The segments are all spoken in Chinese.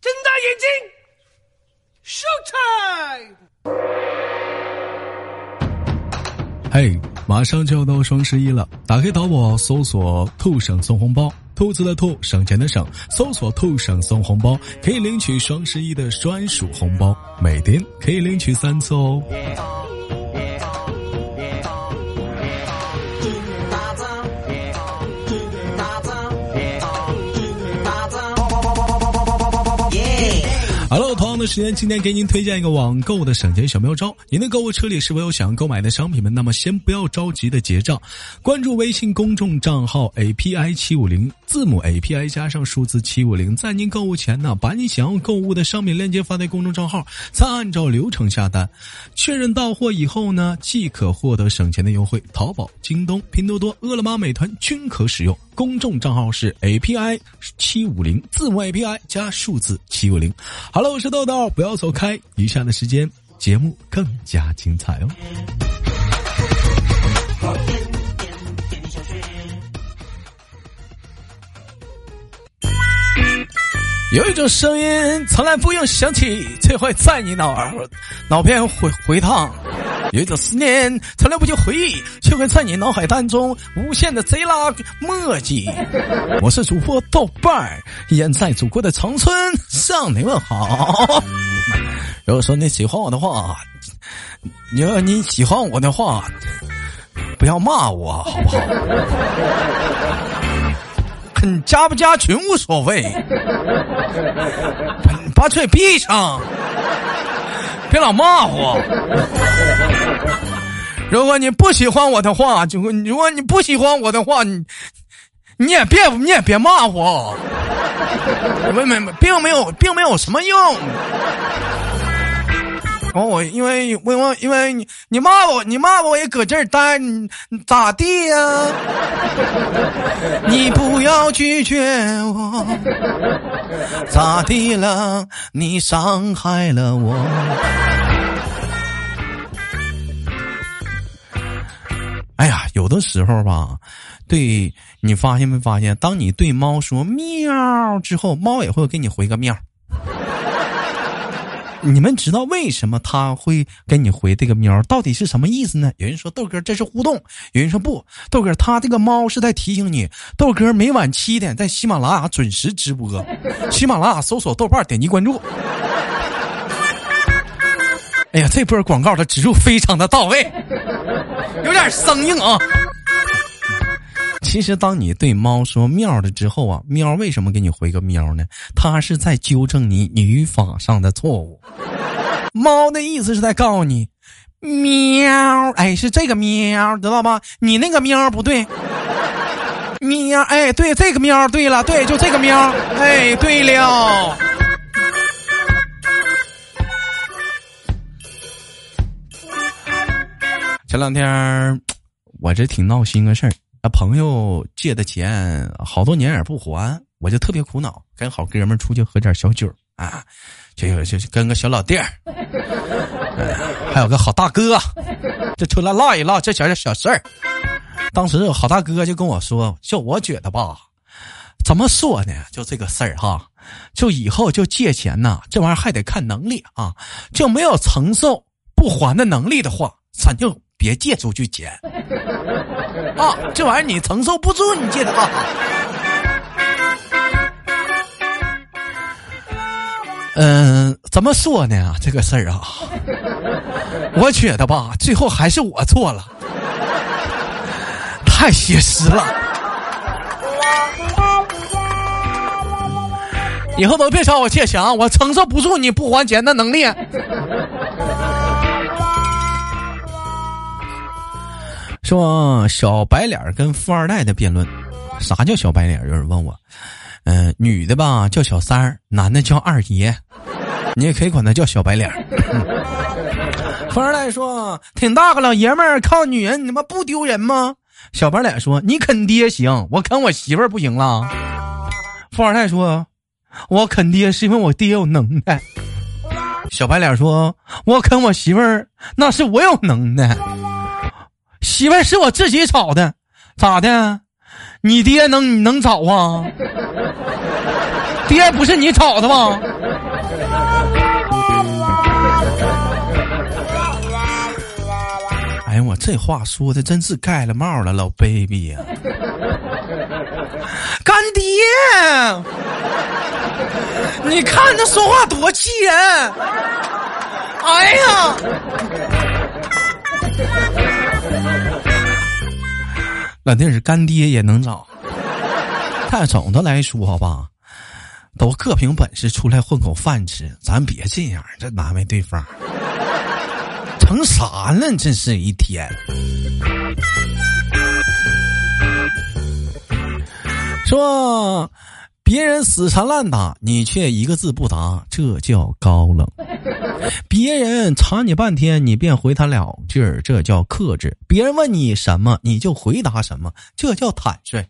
睁大眼睛，Show time！嘿，马上就要到双十一了，打开淘宝搜索“兔省送红包”，兔子的兔，省钱的省，搜索“兔省送红包”，可以领取双十一的专属红包，每天可以领取三次哦。的时间，今天给您推荐一个网购的省钱小妙招。您的购物车里是否有想要购买的商品们？那么先不要着急的结账，关注微信公众账号 API 七五零，字母 API 加上数字七五零，在您购物前呢，把你想要购物的商品链接发在公众账号，再按照流程下单，确认到货以后呢，即可获得省钱的优惠。淘宝、京东、拼多多、饿了么、美团均可使用。公众账号是 API 七五零，字母 API 加数字七五零。Hello，我是豆豆，不要走开。以下的时间，节目更加精彩哦。有一种声音从来不用响起，却会在你脑儿脑片回回荡；有一种思念从来不用回忆，却会在你脑海当中无限的贼拉墨迹。我是主播豆瓣儿，依然在祖国的长春向你问好。如果说你喜欢我的话，你要你喜欢我的话，不要骂我，好不好？加不加群无所谓，把嘴闭上，别老骂我。如果你不喜欢我的话，就如果你不喜欢我的话，你你也别你也别骂我，没没没，并没有并没有什么用。哦，我因为因为因为你你骂我，你骂我也搁这儿待，你咋地呀？你不要拒绝我，咋地了？你伤害了我。哎呀，有的时候吧，对你发现没发现？当你对猫说喵之后，猫也会给你回个喵。你们知道为什么他会给你回这个喵？到底是什么意思呢？有人说豆哥这是互动，有人说不，豆哥他这个猫是在提醒你，豆哥每晚七点在喜马拉雅准时直播，喜马拉雅搜索豆瓣点击关注。哎呀，这波广告的植入非常的到位，有点生硬啊。其实，当你对猫说“喵”了之后啊，喵为什么给你回个“喵”呢？它是在纠正你语法上的错误。猫的意思是在告诉你“喵”，哎，是这个“喵”，知道吧？你那个“喵”不对，“喵”，哎，对，这个“喵”对了，对，就这个“喵”，哎，对了。前两天，我这挺闹心个事儿。啊，朋友借的钱好多年也不还，我就特别苦恼。跟好哥们出去喝点小酒啊，就就跟个小老弟儿，还有个好大哥，就出来唠一唠这小小事儿。当时好大哥就跟我说：“就我觉得吧，怎么说呢？就这个事儿哈，就以后就借钱呐，这玩意儿还得看能力啊。就没有承受不还的能力的话，咱就别借出去钱。”啊，这玩意儿你承受不住，你借的啊。嗯，怎么说呢？这个事儿啊，我觉得吧，最后还是我错了，太写实了。以后都别找我借钱，我承受不住你不还钱的能力。说小白脸跟富二代的辩论，啥叫小白脸？有人问我，嗯，女的吧叫小三儿，男的叫二爷，你也可以管他叫小白脸。富二代说，挺大个老爷们儿靠女人，你他妈不丢人吗？小白脸说，你啃爹行，我啃我媳妇儿不行了。富二代说，我啃爹是因为我爹有能耐。小白脸说，我啃我媳妇儿那是我有能耐。媳妇儿是我自己炒的咋的？你爹能能找啊？爹不是你炒的吧 哎呀我这话说的真是盖了帽了老 baby 呀！干爹你看他说话多气人！哎呀！那那是干爹也能找。但总的来说吧，都各凭本事出来混口饭吃，咱别这样，这难为对方。成啥了？这是一天。说别人死缠烂打，你却一个字不答，这叫高冷；别人查你半天，你便回他两句，这叫克制；别人问你什么，你就回答什么，这叫坦率；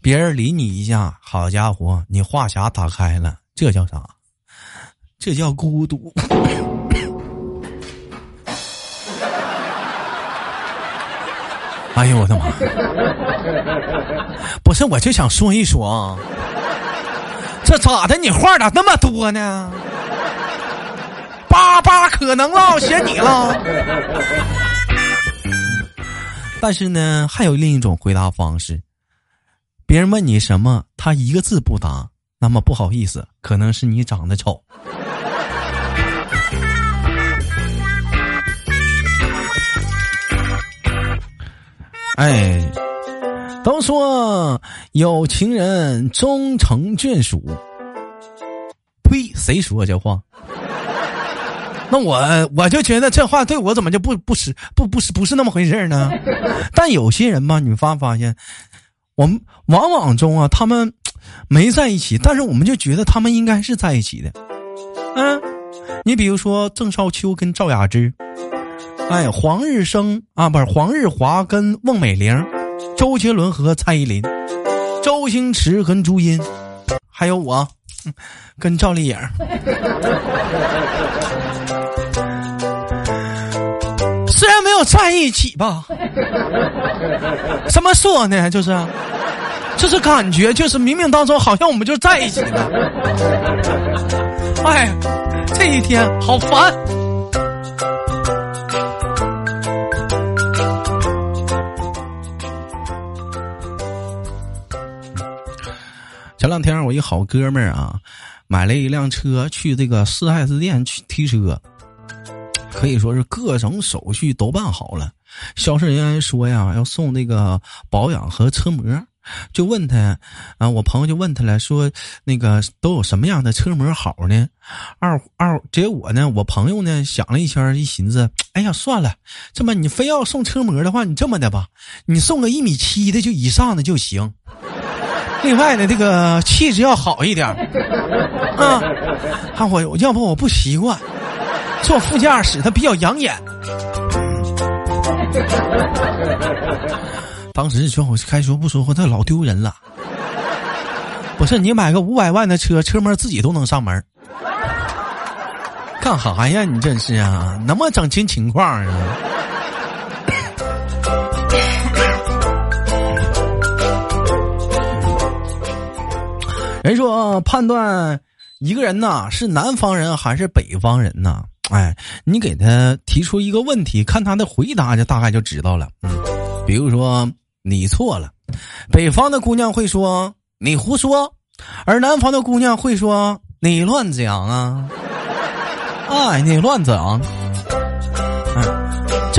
别人理你一下，好家伙，你话匣打开了，这叫啥？这叫孤独。哎呦我的妈！不是，我就想说一说啊，这咋的？你话咋那么多呢？八八可能了，选你了。但是呢，还有另一种回答方式，别人问你什么，他一个字不答，那么不好意思，可能是你长得丑。哎，都说有情人终成眷属。呸！谁说这话？那我我就觉得这话对我怎么就不不是不不是不是那么回事呢？但有些人吧，你发没发现，我们往往中啊，他们没在一起，但是我们就觉得他们应该是在一起的。嗯，你比如说郑少秋跟赵雅芝。哎，黄日升啊，不是黄日华跟孟美玲，周杰伦和蔡依林，周星驰跟朱茵，还有我，跟赵丽颖。虽然没有在一起吧，怎么说呢？就是，就是感觉，就是冥冥当中好像我们就在一起了。哎，这一天好烦。前两天我一好哥们儿啊，买了一辆车去这个四 S 店去提车，可以说是各种手续都办好了。销售人员说呀，要送那个保养和车模，就问他啊，我朋友就问他了，说那个都有什么样的车模好呢？二二，结果呢，我朋友呢想了一圈，一寻思，哎呀，算了，这么你非要送车模的话，你这么的吧，你送个一米七的就以上的就行。另外呢，这个气质要好一点 啊！看我，要不我不习惯坐副驾驶，它比较养眼。当时说我开说不说话，他老丢人了。不是你买个五百万的车，车模自己都能上门，干啥呀？你这是啊，能不能整清情况啊？人说判断一个人呐是南方人还是北方人呢？哎，你给他提出一个问题，看他的回答就大概就知道了。嗯，比如说你错了，北方的姑娘会说你胡说，而南方的姑娘会说你乱讲啊，哎，你乱讲。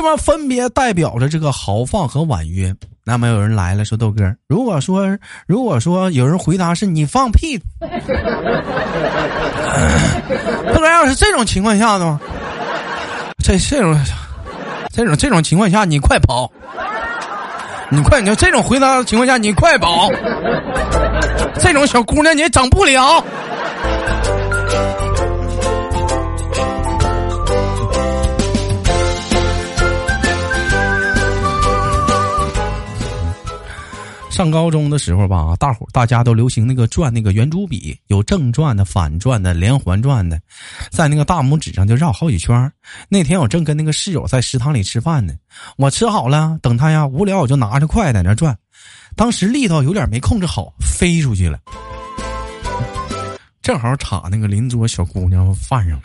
这玩意分别代表着这个豪放和婉约。那么有人来了，说豆哥，如果说如果说有人回答是你放屁，豆哥要是这种情况下呢？这这种这种这种情况下，你快跑！你快，你就这种回答的情况下，你快跑！这种小姑娘你也整不了。上高中的时候吧，大伙大家都流行那个转那个圆珠笔，有正转的、反转的、连环转的，在那个大拇指上就绕好几圈。那天我正跟那个室友在食堂里吃饭呢，我吃好了，等他呀无聊，我就拿着筷在那转，当时力道有点没控制好，飞出去了，正好插那个邻桌小姑娘饭上了。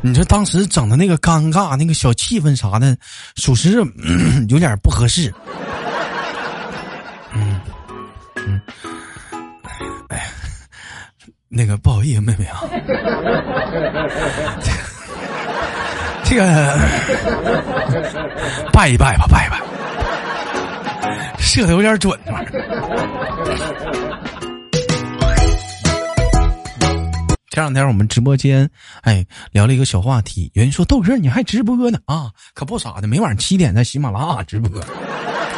你说当时整的那个尴尬，那个小气氛啥的，属实有点不合适。嗯嗯，哎，那个不好意思，妹妹啊，这个拜一拜吧，拜一拜，射的有点准，玩前两天我们直播间，哎，聊了一个小话题。有人说豆哥你还直播呢啊？可不傻的，每晚七点在喜马拉雅直播。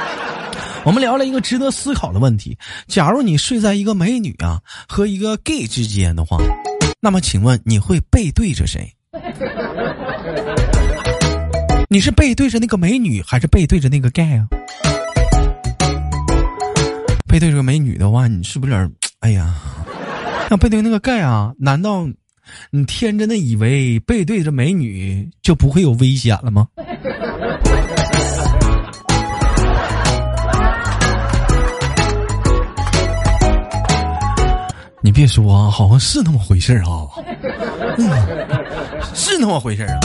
我们聊了一个值得思考的问题：假如你睡在一个美女啊和一个 gay 之间的话，那么请问你会背对着谁？你是背对着那个美女，还是背对着那个 gay 啊？背对着美女的话，你是不是有点？哎呀？那背对那个盖啊？难道你天真的以为背对着美女就不会有危险了吗？你别说啊，好像是那么回事啊，嗯，是那么回事啊。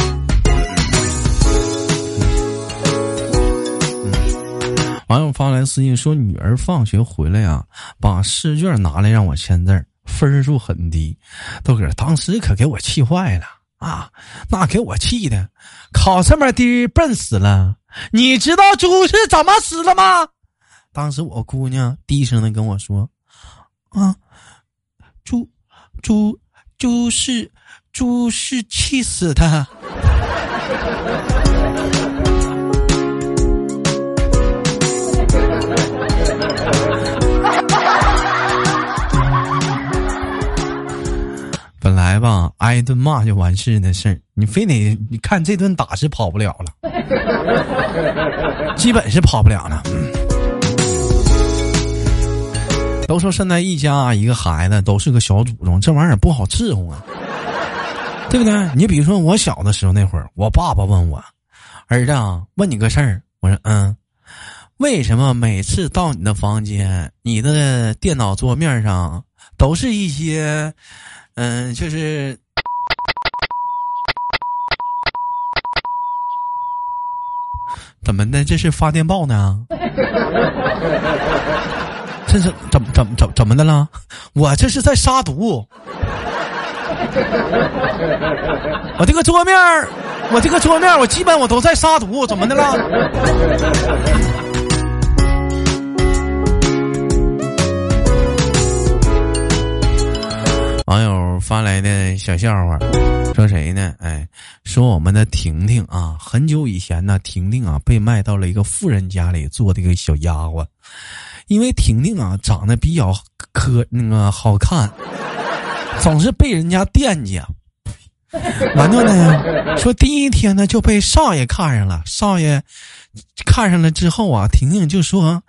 网友发来私信说，女儿放学回来呀，把试卷拿来让我签字儿。分数很低，豆哥当时可给我气坏了啊！那给我气的，考这么低，笨死了！你知道猪是怎么死的吗？当时我姑娘低声的跟我说：“啊，猪，猪，猪是，猪是气死的。”本来吧，挨一顿骂就完事的事儿，你非得你看这顿打是跑不了了，基本是跑不了了。都说现在一家一个孩子都是个小祖宗，这玩意儿不好伺候啊，对不对？你比如说我小的时候那会儿，我爸爸问我，儿子啊，问你个事儿，我说嗯，为什么每次到你的房间，你的电脑桌面上都是一些。嗯，就是怎么的？这是发电报呢？这是怎么怎么怎怎么的了？我这是在杀毒。我这个桌面我这个桌面我基本我都在杀毒，怎么的了？网友发来的小笑话，说谁呢？哎，说我们的婷婷啊，很久以前呢，婷婷啊被卖到了一个富人家里做这个小丫鬟，因为婷婷啊长得比较可那个好看，总是被人家惦记。完了呢，说第一天呢就被少爷看上了，少爷看上了之后啊，婷婷就说。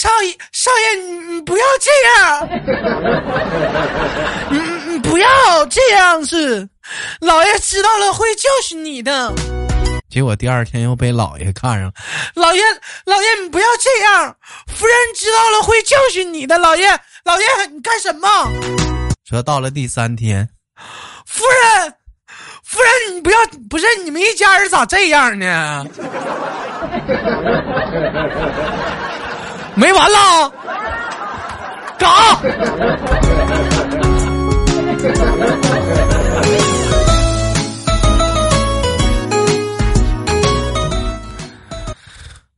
少少爷，少爷，你你不要这样，你 你不要这样子，老爷知道了会教训你的。结果第二天又被老爷看上，老爷，老爷，你不要这样，夫人知道了会教训你的。老爷，老爷，你干什么？说到了第三天，夫人，夫人，你不要，不是你们一家人咋这样呢？没完了，干啥？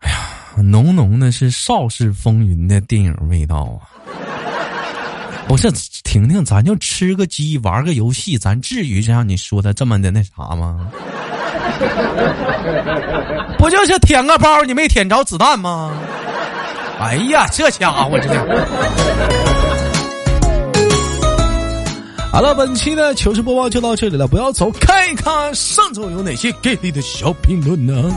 哎呀，浓浓的是邵氏风云的电影味道啊！不是婷婷，咱就吃个鸡，玩个游戏，咱至于让你说的这么的那啥吗？不就是舔个包，你没舔着子弹吗？哎呀，这家伙这的！好了，本期的糗事播报就到这里了，不要走，看一看上周有哪些给力的小评论呢？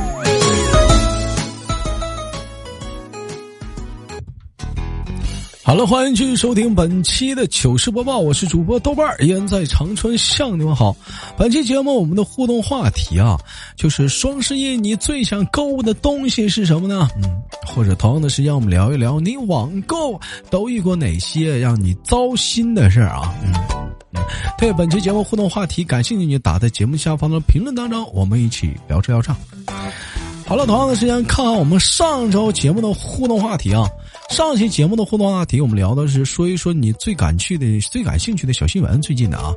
好了，欢迎继续收听本期的糗事播报，我是主播豆瓣儿，依然在长春向你们好。本期节目我们的互动话题啊，就是双十一你最想购物的东西是什么呢？嗯，或者同样的时间，我们聊一聊你网购都遇过哪些让你糟心的事儿啊？嗯对本期节目互动话题感兴趣，你打在节目下方的评论当中，我们一起聊车聊唱。好了，同样的时间看看我们上周节目的互动话题啊。上期节目的互动话题，我们聊的是说一说你最感趣的、最感兴趣的小新闻。最近的啊，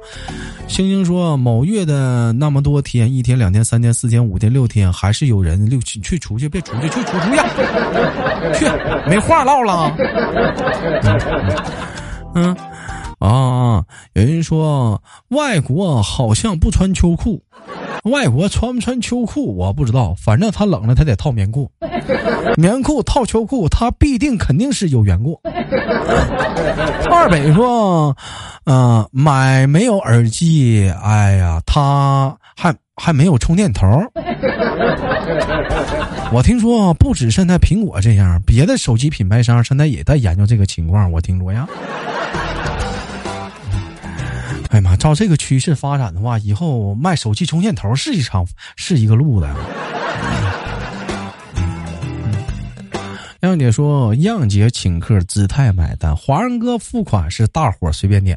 星星说某月的那么多天，一天、两天、三天、四天、五天、六天，还是有人六去去出去，别出去，去出出去，去没话唠了。嗯啊，有人说外国好像不穿秋裤。外国穿不穿秋裤我不知道，反正他冷了他得套棉裤，棉裤套秋裤他必定肯定是有缘故。二北说，嗯，买没有耳机，哎呀，他还还没有充电头。我听说不止现在苹果这样，别的手机品牌商现在也在研究这个情况，我听说呀。哎呀妈！照这个趋势发展的话，以后卖手机充电头是一场是一个路子。亮姐说：“样姐请客，姿态买单，华人哥付款是大伙随便点。”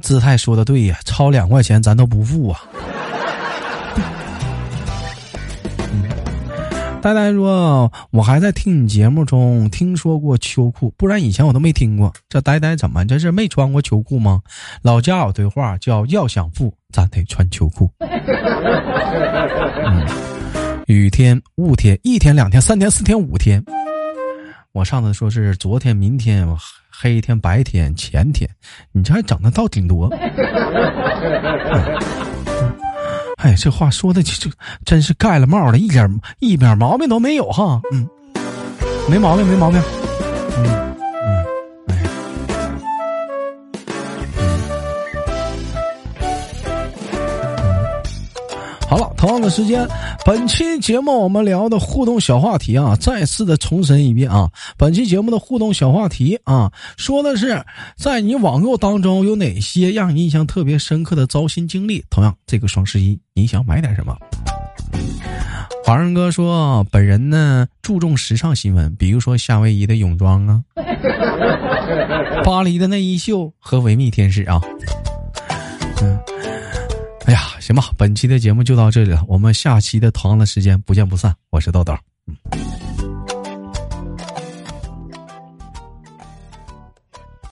姿态说的对呀，超两块钱咱都不付啊。呆呆说：“我还在听你节目中听说过秋裤，不然以前我都没听过。这呆呆怎么这是没穿过秋裤吗？老家有句话叫‘要想富，咱得穿秋裤’。嗯，雨天、雾天、一天、两天、三天、四天、五天。我上次说是昨天、明天、黑天、白天、前天，你这还整的倒挺多。”哎，这话说的就真是盖了帽了，一点一点毛病都没有哈，嗯，没毛病，没毛病，好了，同样的时间。本期节目我们聊的互动小话题啊，再次的重申一遍啊，本期节目的互动小话题啊，说的是在你网购当中有哪些让你印象特别深刻的糟心经历？同样，这个双十一你想买点什么？华人哥说，本人呢注重时尚新闻，比如说夏威夷的泳装啊，巴黎的内衣秀和维密天使啊，行吧，本期的节目就到这里了，我们下期的同样的时间不见不散。我是豆豆，嗯。